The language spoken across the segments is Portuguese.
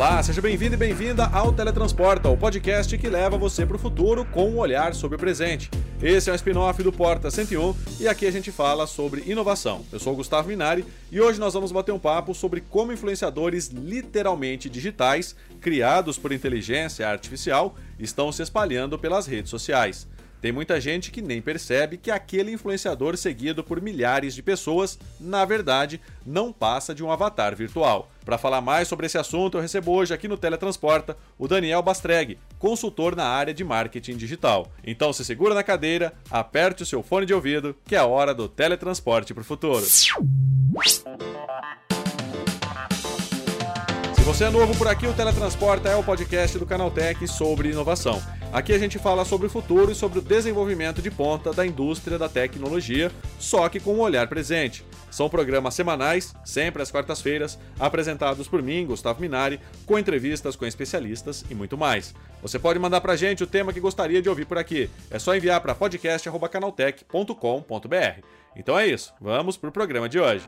Olá, seja bem-vindo e bem-vinda ao Teletransporta, o podcast que leva você para o futuro com um olhar sobre o presente. Esse é um spin-off do Porta 101 e aqui a gente fala sobre inovação. Eu sou o Gustavo Minari e hoje nós vamos bater um papo sobre como influenciadores literalmente digitais, criados por inteligência artificial, estão se espalhando pelas redes sociais. Tem muita gente que nem percebe que aquele influenciador seguido por milhares de pessoas, na verdade, não passa de um avatar virtual. Para falar mais sobre esse assunto, eu recebo hoje aqui no Teletransporta o Daniel Bastreg, consultor na área de marketing digital. Então se segura na cadeira, aperte o seu fone de ouvido, que é a hora do teletransporte para o futuro. Você é novo por aqui, o Teletransporta é o podcast do Canaltech sobre inovação. Aqui a gente fala sobre o futuro e sobre o desenvolvimento de ponta da indústria da tecnologia, só que com um olhar presente. São programas semanais, sempre às quartas-feiras, apresentados por mim, Gustavo Minari, com entrevistas com especialistas e muito mais. Você pode mandar pra gente o tema que gostaria de ouvir por aqui. É só enviar para podcast@canaltech.com.br. Então é isso, vamos pro programa de hoje.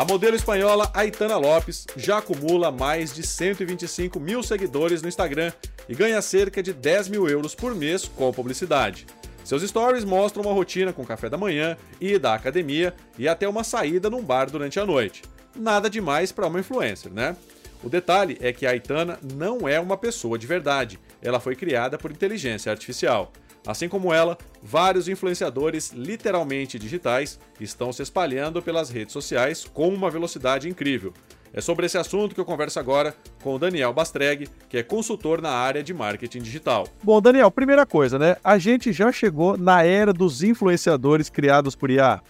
A modelo espanhola Aitana Lopes já acumula mais de 125 mil seguidores no Instagram e ganha cerca de 10 mil euros por mês com publicidade. Seus stories mostram uma rotina com café da manhã, ida à academia e até uma saída num bar durante a noite. Nada demais para uma influencer, né? O detalhe é que a Aitana não é uma pessoa de verdade, ela foi criada por inteligência artificial. Assim como ela, vários influenciadores literalmente digitais estão se espalhando pelas redes sociais com uma velocidade incrível. É sobre esse assunto que eu converso agora com o Daniel Bastreg, que é consultor na área de marketing digital. Bom, Daniel, primeira coisa, né? A gente já chegou na era dos influenciadores criados por IA.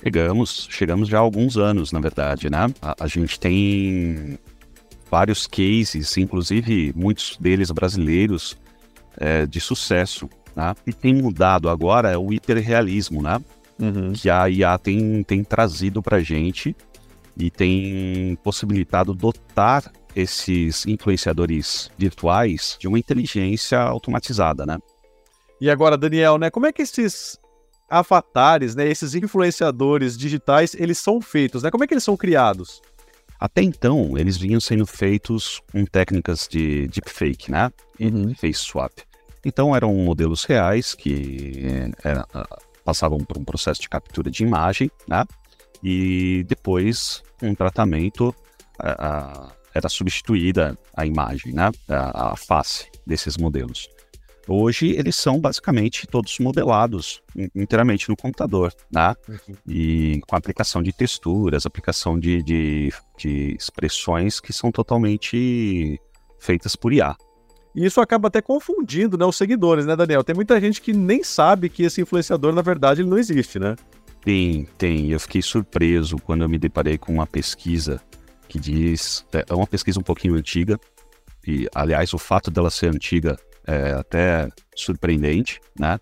Chegamos, chegamos já há alguns anos, na verdade, né? A, a gente tem vários cases, inclusive muitos deles brasileiros, é, de sucesso. Né? E tem mudado agora é o hiperrealismo, né? Uhum. Que a IA tem, tem trazido para gente e tem possibilitado dotar esses influenciadores virtuais de uma inteligência automatizada, né? E agora, Daniel, né? Como é que esses avatares, né? Esses influenciadores digitais, eles são feitos, né? Como é que eles são criados? Até então, eles vinham sendo feitos com técnicas de deepfake, né? Uhum. Face swap. Então eram modelos reais que era, é, passavam por um processo de captura de imagem, né? E depois um tratamento a, era substituída a imagem, né? A, a, face desses modelos. Hoje eles são basicamente todos modelados inteiramente no computador, né? Uhum. E com aplicação de texturas, aplicação de, de, de expressões que são totalmente feitas por IA. E isso acaba até confundindo né, os seguidores, né, Daniel? Tem muita gente que nem sabe que esse influenciador, na verdade, ele não existe, né? Tem, tem. Eu fiquei surpreso quando eu me deparei com uma pesquisa que diz. É, é uma pesquisa um pouquinho antiga, e, aliás, o fato dela ser antiga é até surpreendente, né?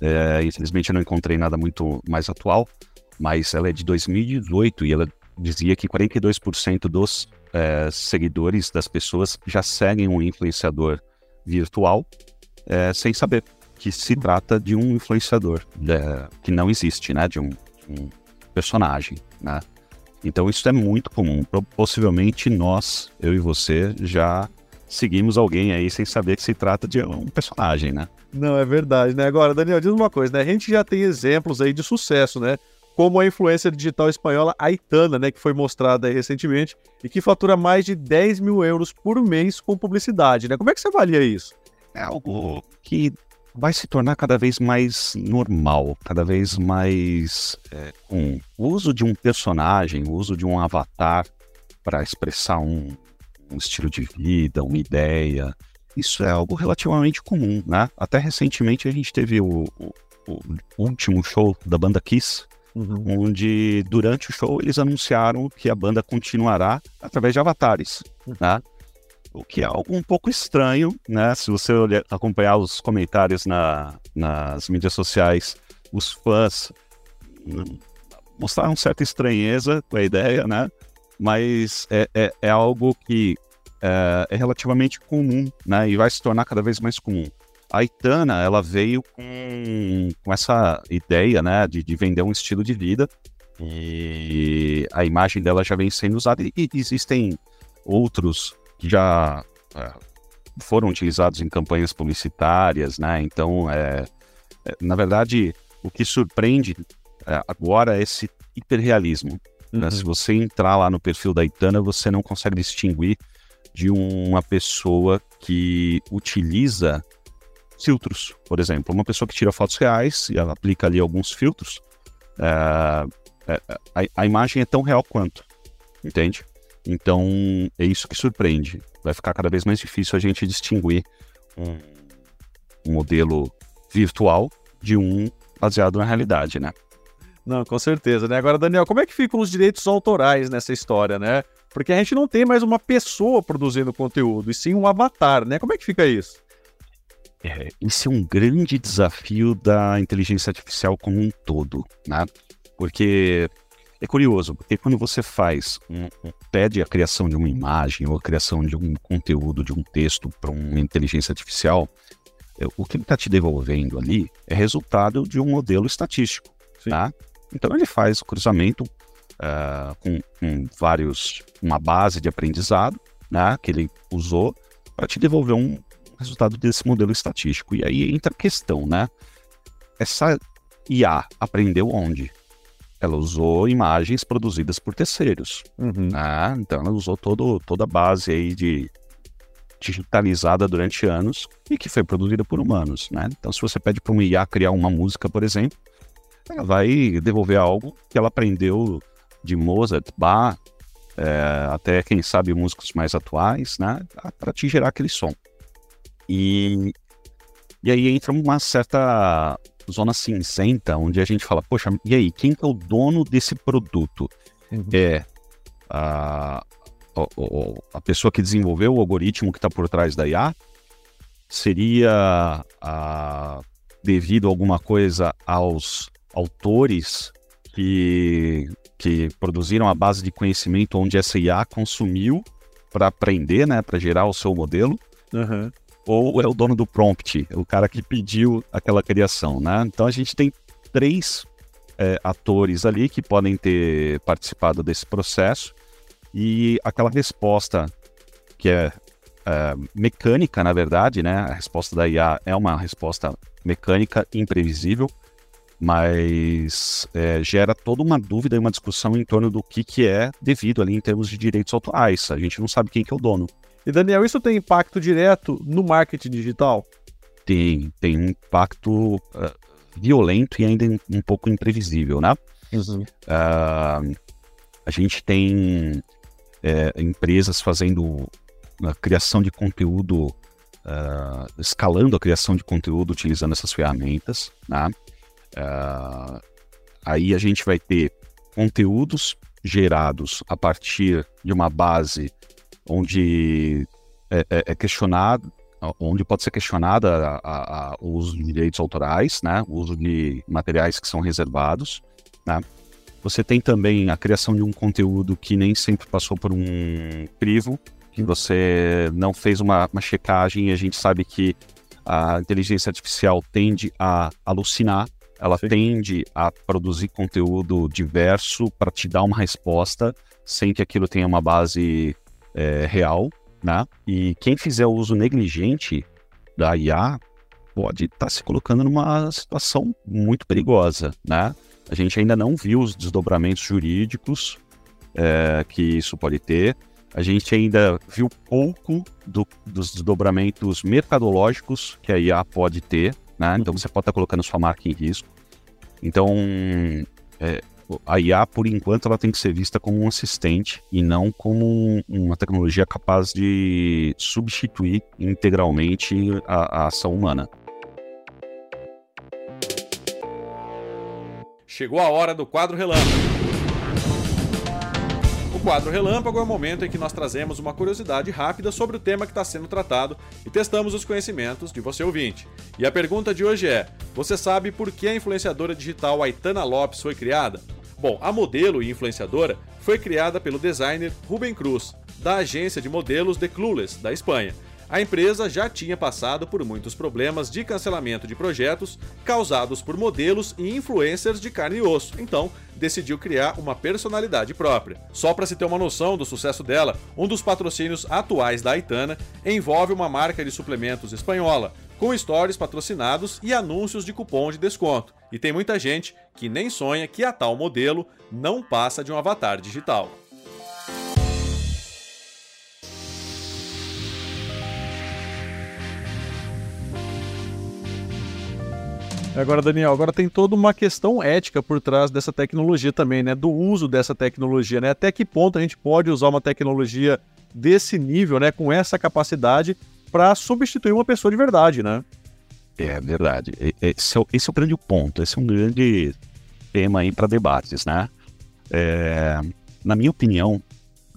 É, infelizmente eu não encontrei nada muito mais atual, mas ela é de 2018 e ela dizia que 42% dos é, seguidores das pessoas já seguem um influenciador virtual é, sem saber que se trata de um influenciador é, que não existe, né? De um, um, personagem, né? Então isso é muito comum. Possivelmente nós, eu e você, já seguimos alguém aí sem saber que se trata de um personagem, né? Não, é verdade, né? Agora, Daniel, diz uma coisa, né? A gente já tem exemplos aí de sucesso, né? Como a influência digital espanhola Aitana, né? Que foi mostrada recentemente e que fatura mais de 10 mil euros por mês com publicidade, né? Como é que você avalia isso? É algo que vai se tornar cada vez mais normal, cada vez mais é, um o uso de um personagem, o uso de um avatar para expressar um, um, estilo de vida, uma ideia. Isso é algo relativamente comum, né? Até recentemente a gente teve o, o, o último show da banda Kiss, uhum. onde durante o show eles anunciaram que a banda continuará através de avatares, uhum. né? O que é algo um pouco estranho, né? Se você olhar, acompanhar os comentários na, nas mídias sociais, os fãs hum, mostraram certa estranheza com a ideia, né? Mas é, é, é algo que é, é, relativamente comum, né? E vai se tornar cada vez mais comum. A Itana, ela veio com, com essa ideia, né, de, de vender um estilo de vida e a imagem dela já vem sendo usada e, e existem outros que já é, foram utilizados em campanhas publicitárias, né? Então, é, é na verdade, o que surpreende é, agora é esse hiperrealismo. Uhum. Né? Se você entrar lá no perfil da Itana, você não consegue distinguir de uma pessoa que utiliza filtros, por exemplo. Uma pessoa que tira fotos reais e ela aplica ali alguns filtros, é, é, a, a, imagem é tão real quanto, entende? Então é isso que surpreende. Vai ficar cada vez mais difícil a gente distinguir um, um modelo virtual de um baseado na realidade, né? Não, com certeza, né? Agora, Daniel, como é que ficam os direitos autorais nessa história, né? Porque a gente não tem mais uma pessoa produzindo conteúdo, e sim um avatar, né? Como é que fica isso? É, esse é um grande desafio da inteligência artificial como um todo, né? Porque é curioso, porque quando você faz, um, um, pede a criação de uma imagem ou a criação de um conteúdo, de um texto para uma inteligência artificial, é, o que ele está te devolvendo ali é resultado de um modelo estatístico, Sim. tá? Então ele faz o cruzamento uh, com, com, vários, uma base de aprendizado, né, que ele usou para te devolver um resultado desse modelo estatístico. E aí entra a questão, né? Essa IA aprendeu onde? ela usou imagens produzidas por terceiros. Uhum. Né? Então ela usou todo, toda a base aí de digitalizada durante anos e que foi produzida por humanos. Né? Então se você pede para uma IA criar uma música, por exemplo, ela vai devolver algo que ela aprendeu de Mozart, Bach, é, até quem sabe músicos mais atuais, né? Para te gerar aquele som. E, e aí entra uma certa zona cinzenta, onde a gente fala, poxa, e aí, quem é o dono desse produto? Uhum. É a, a, a, pessoa que desenvolveu o algoritmo que está por trás da IA? Seria a, devido a alguma coisa aos autores que, que produziram a base de conhecimento onde essa IA consumiu para aprender, né, para gerar o seu modelo? Uhum ou é o dono do prompt, o cara que pediu aquela criação, né? Então a gente tem três é, atores ali que podem ter participado desse processo e aquela resposta que é, é mecânica, na verdade, né? A resposta da IA é uma resposta mecânica imprevisível, mas é, gera toda uma dúvida e uma discussão em torno do que, que é devido ali em termos de direitos autorais. A gente não sabe quem que é o dono. E Daniel, isso tem impacto direto no marketing digital? Tem, tem um impacto uh, violento e ainda um pouco imprevisível, né? Uhum. Uh, a gente tem é, empresas fazendo a criação de conteúdo, uh, escalando a criação de conteúdo utilizando essas ferramentas, né? aí a gente vai ter conteúdos gerados a partir de uma base onde é, é, é questionado, onde pode ser questionada a, a, o uso de direitos autorais, né, o uso de materiais que são reservados, né. Você tem também a criação de um conteúdo que nem sempre passou por um crivo, que você não fez uma, uma checagem e a gente sabe que a inteligência artificial tende a alucinar, ela Sim. tende a produzir conteúdo diverso para te dar uma resposta sem que aquilo tenha uma base é, real, né? E quem fizer o uso negligente da IA pode estar tá se colocando numa situação muito perigosa, né? A gente ainda não viu os desdobramentos jurídicos é, que isso pode ter. A gente ainda viu pouco do, dos desdobramentos mercadológicos que a IA pode ter, né? Então você pode estar tá colocando sua marca em risco. Então, é, a IA, por enquanto, ela tem que ser vista como um assistente e não como uma tecnologia capaz de substituir integralmente a, a ação humana. Chegou a hora do quadro relâmpago. O quadro Relâmpago é o momento em que nós trazemos uma curiosidade rápida sobre o tema que está sendo tratado e testamos os conhecimentos de você ouvinte. E a pergunta de hoje é: você sabe por que a influenciadora digital Aitana Lopes foi criada? Bom, a modelo e influenciadora foi criada pelo designer Ruben Cruz, da agência de modelos The Clueless, da Espanha. A empresa já tinha passado por muitos problemas de cancelamento de projetos causados por modelos e influencers de carne e osso, então decidiu criar uma personalidade própria. Só para se ter uma noção do sucesso dela, um dos patrocínios atuais da Aitana envolve uma marca de suplementos espanhola, com stories patrocinados e anúncios de cupom de desconto. E tem muita gente que nem sonha que a tal modelo não passa de um avatar digital. Agora, Daniel, agora tem toda uma questão ética por trás dessa tecnologia também, né? Do uso dessa tecnologia, né? Até que ponto a gente pode usar uma tecnologia desse nível, né? Com essa capacidade para substituir uma pessoa de verdade, né? É verdade. Esse é, o, esse é o grande ponto. Esse é um grande tema aí para debates, né? É, na minha opinião,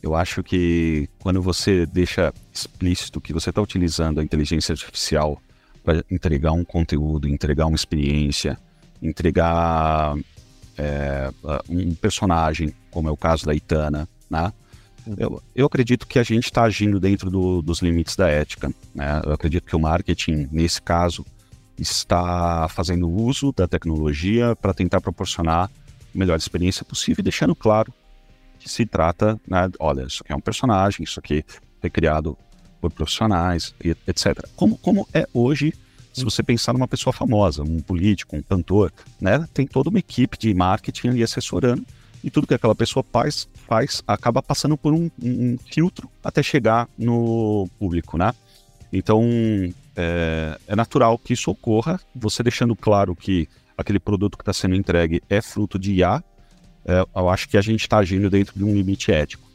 eu acho que quando você deixa explícito que você está utilizando a inteligência artificial para entregar um conteúdo, entregar uma experiência, entregar é, um personagem, como é o caso da Itana, né? Uhum. Eu, eu acredito que a gente está agindo dentro do, dos limites da ética. Né? Eu acredito que o marketing, nesse caso, está fazendo uso da tecnologia para tentar proporcionar a melhor experiência possível, deixando claro que se trata, né, olha, isso aqui é um personagem, isso aqui foi criado por profissionais, etc. Como, como é hoje, se você pensar numa pessoa famosa, um político, um cantor, né? Tem toda uma equipe de marketing ali assessorando e tudo que aquela pessoa faz, faz acaba passando por um, um filtro até chegar no público, né? Então, é, é, natural que isso ocorra, você deixando claro que aquele produto que está sendo entregue é fruto de IA, é, eu acho que a gente está agindo dentro de um limite ético.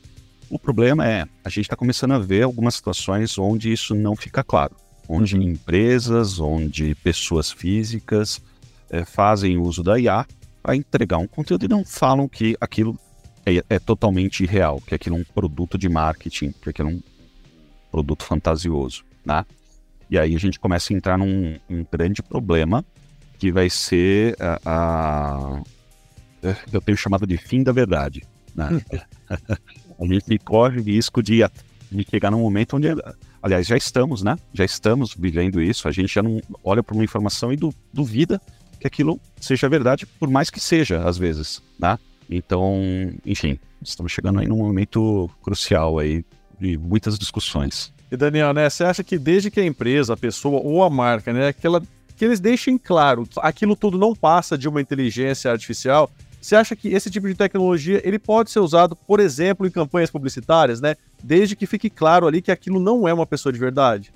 O problema é, a gente está começando a ver algumas situações onde isso não fica claro. Onde uhum. empresas, onde pessoas físicas é, fazem uso da IA para entregar um conteúdo e não falam que aquilo é, é, totalmente irreal, que aquilo é um produto de marketing, que aquilo é um produto fantasioso, né? E aí a gente começa a entrar num um grande problema que vai ser a, a, eu tenho chamado de fim da verdade. Né? a gente corre risco de, de chegar num momento onde, aliás, já estamos, né? Já estamos vivendo isso. A gente já não olha para uma informação e du, duvida que aquilo seja verdade, por mais que seja, às vezes, né? Então, enfim, estamos chegando aí num momento crucial aí de muitas discussões. E Daniel, né, você acha que desde que a empresa, a pessoa ou a marca, né, que, ela, que eles deixem claro que aquilo tudo não passa de uma inteligência artificial, você acha que esse tipo de tecnologia ele pode ser usado, por exemplo, em campanhas publicitárias, né? Desde que fique claro ali que aquilo não é uma pessoa de verdade?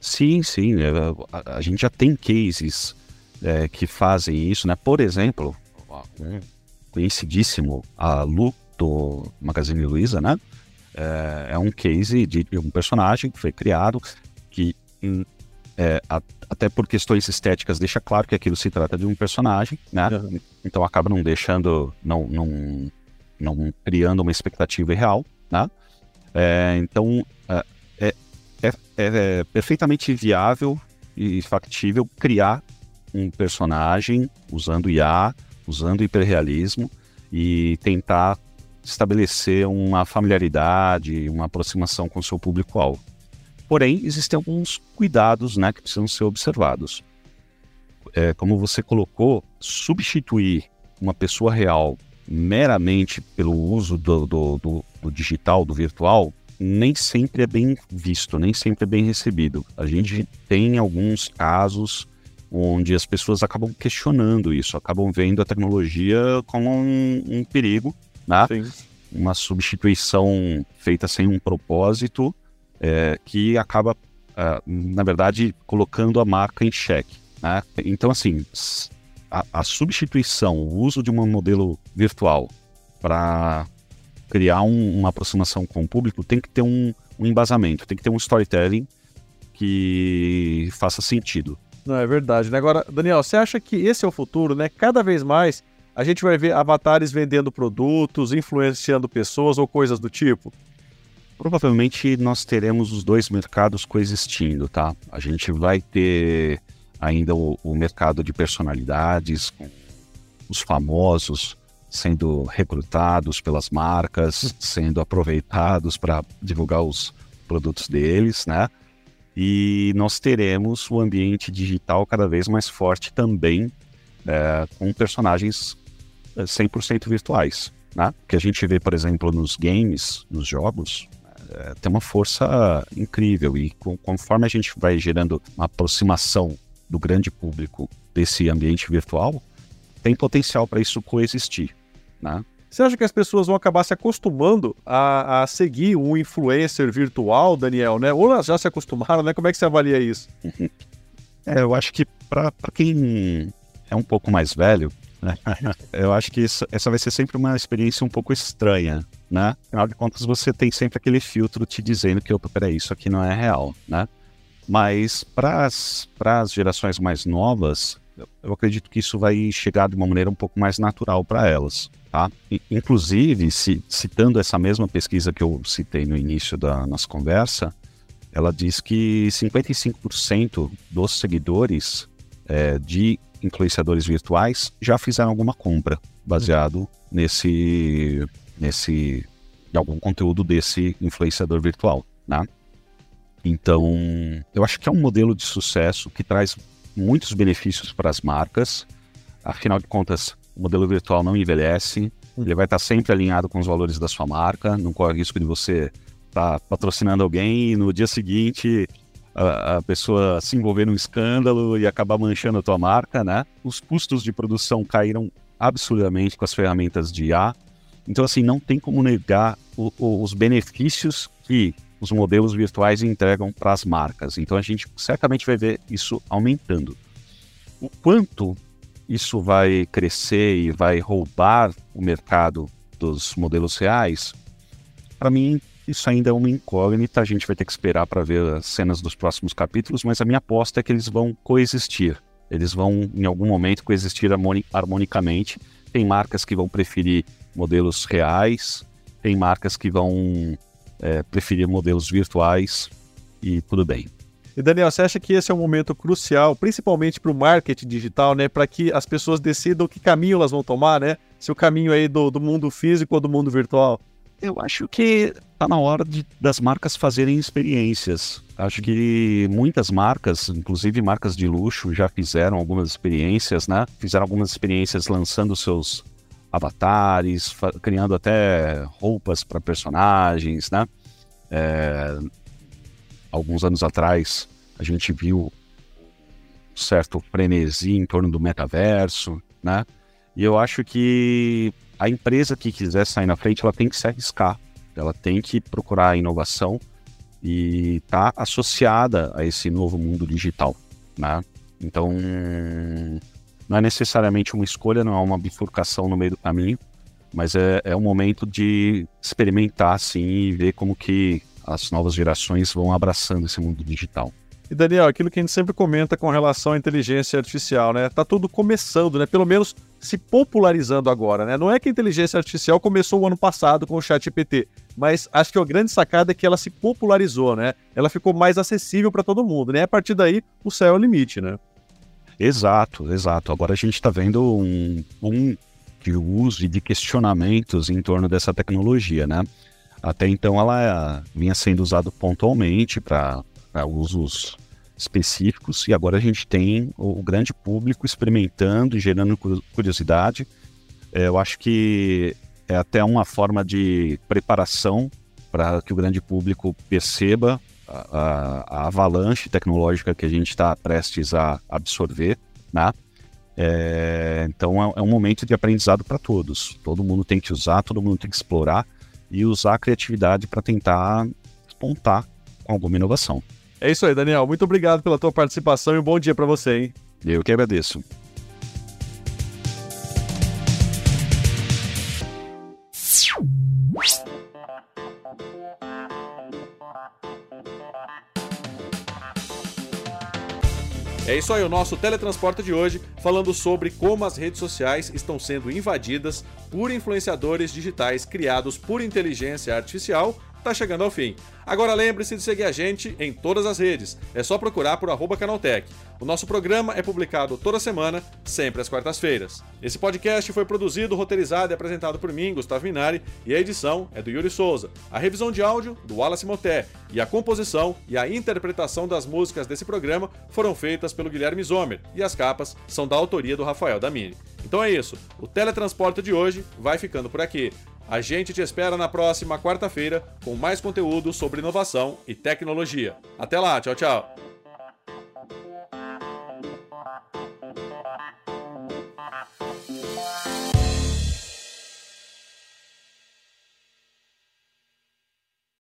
Sim, sim. É, a, a gente já tem cases é, que fazem isso, né? Por exemplo, conhecidíssimo, a Lu do Magazine Luiza, né? É, é um case de, de um personagem que foi criado que hum, é, a, até por questões estéticas, deixa claro que aquilo se trata de um personagem, né? Uhum. Então acaba não deixando, não, não, não criando uma expectativa real, né? É, então é, é, é, é, perfeitamente viável e factível criar um personagem usando IA, usando hiperrealismo e tentar estabelecer uma familiaridade, uma aproximação com o seu público-alvo. Porém, existem alguns cuidados né, que precisam ser observados. É, como você colocou, substituir uma pessoa real meramente pelo uso do, do, do, do digital, do virtual, nem sempre é bem visto, nem sempre é bem recebido. A gente tem alguns casos onde as pessoas acabam questionando isso, acabam vendo a tecnologia como um, um perigo, né? Uma substituição feita sem um propósito é, que acaba, uh, na verdade, colocando a marca em xeque. Né? Então, assim, a, a, substituição, o uso de um modelo virtual para criar um, uma aproximação com o público tem que ter um, um embasamento, tem que ter um storytelling que faça sentido. Não, é verdade. Né? Agora, Daniel, você acha que esse é o futuro, né? Cada vez mais a gente vai ver avatares vendendo produtos, influenciando pessoas ou coisas do tipo? provavelmente nós teremos os dois mercados coexistindo, tá? A gente vai ter ainda o, o mercado de personalidades, com os famosos sendo recrutados pelas marcas, sendo aproveitados para divulgar os produtos deles, né? E nós teremos o ambiente digital cada vez mais forte também, é, com personagens 100% é, virtuais. Né? Que a gente vê, por exemplo, nos games, nos jogos, é, tem uma força incrível. E com, conforme a gente vai gerando uma aproximação do grande público desse ambiente virtual, tem potencial para isso coexistir. Né? Você acha que as pessoas vão acabar se acostumando a, a seguir um influencer virtual, Daniel, né? Ou elas já se acostumaram, né? Como é que você avalia isso? É, eu acho que para quem é um pouco mais velho, né? eu acho que isso, essa vai ser sempre uma experiência um pouco estranha, né? Afinal de contas, você tem sempre aquele filtro te dizendo que, opa, peraí, isso aqui não é real, né? Mas para as gerações mais novas, eu acredito que isso vai chegar de uma maneira um pouco mais natural para elas. Tá? Inclusive, se, citando essa mesma pesquisa que eu citei no início da nossa conversa, ela diz que 55% dos seguidores é, de influenciadores virtuais já fizeram alguma compra baseado nesse, nesse algum conteúdo desse influenciador virtual, né? Então, eu acho que é um modelo de sucesso que traz muitos benefícios para as marcas. Afinal de contas, o modelo virtual não envelhece, ele vai estar sempre alinhado com os valores da sua marca, não corre risco de você estar tá patrocinando alguém e no dia seguinte a, a, pessoa se envolver num escândalo e acabar manchando a tua marca, né? Os custos de produção caíram absurdamente com as ferramentas de IA. Então, assim, não tem como negar o, o, os benefícios que os modelos virtuais entregam para as marcas. Então, a gente certamente vai ver isso aumentando. O quanto isso vai crescer e vai roubar o mercado dos modelos reais, para mim isso ainda é uma incógnita. A gente vai ter que esperar para ver as cenas dos próximos capítulos, mas a minha aposta é que eles vão coexistir. Eles vão, em algum momento, coexistir harmonicamente. Tem marcas que vão preferir modelos reais, tem marcas que vão é, preferir modelos virtuais e tudo bem. E Daniel, você acha que esse é um momento crucial, principalmente para o marketing digital, né? Para que as pessoas decidam que caminho elas vão tomar, né? Se o caminho aí do, do mundo físico ou do mundo virtual? Eu acho que está na hora de, das marcas fazerem experiências. Acho que muitas marcas, inclusive marcas de luxo, já fizeram algumas experiências, né? Fizeram algumas experiências lançando seus avatares, criando até roupas para personagens, né? É, alguns anos atrás, a gente viu um certo frenesi em torno do metaverso, né? E eu acho que a empresa que quiser sair na frente, ela tem que se arriscar, ela tem que procurar inovação e estar tá associada a esse novo mundo digital, né? Então, não é necessariamente uma escolha, não é uma bifurcação no meio do caminho, mas é, é um momento de experimentar, sim, e ver como que as novas gerações vão abraçando esse mundo digital. E Daniel, aquilo que a gente sempre comenta com relação à inteligência artificial, né? Tá tudo começando, né? Pelo menos se popularizando agora, né? Não é que a inteligência artificial começou o ano passado com o ChatGPT, mas acho que a grande sacada é que ela se popularizou, né? Ela ficou mais acessível para todo mundo, né? A partir daí, o céu é o limite, né? Exato, exato. Agora a gente está vendo um, um de uso e de questionamentos em torno dessa tecnologia, né? Até então ela vinha sendo usada pontualmente para usos específicos e agora a gente tem o, o grande público experimentando e gerando curiosidade. É, eu acho que é até uma forma de preparação para que o grande público perceba a, a, a avalanche tecnológica que a gente está prestes a absorver, né? É, então é, é, um momento de aprendizado para todos. Todo mundo tem que usar, todo mundo tem que explorar e usar a criatividade para tentar despontar com alguma inovação. É isso aí, Daniel. Muito obrigado pela tua participação e um bom dia para você, hein? Eu que agradeço. É isso aí, o nosso teletransporte de hoje, falando sobre como as redes sociais estão sendo invadidas por influenciadores digitais criados por inteligência artificial está chegando ao fim. Agora lembre-se de seguir a gente em todas as redes. É só procurar por arroba Canaltech. O nosso programa é publicado toda semana, sempre às quartas-feiras. Esse podcast foi produzido, roteirizado e apresentado por mim, Gustavo Minari, e a edição é do Yuri Souza. A revisão de áudio, do Wallace Moté, e a composição e a interpretação das músicas desse programa foram feitas pelo Guilherme Zomer, e as capas são da autoria do Rafael Damini. Então é isso, o Teletransporte de hoje vai ficando por aqui. A gente te espera na próxima quarta-feira com mais conteúdo sobre inovação e tecnologia. Até lá, tchau, tchau.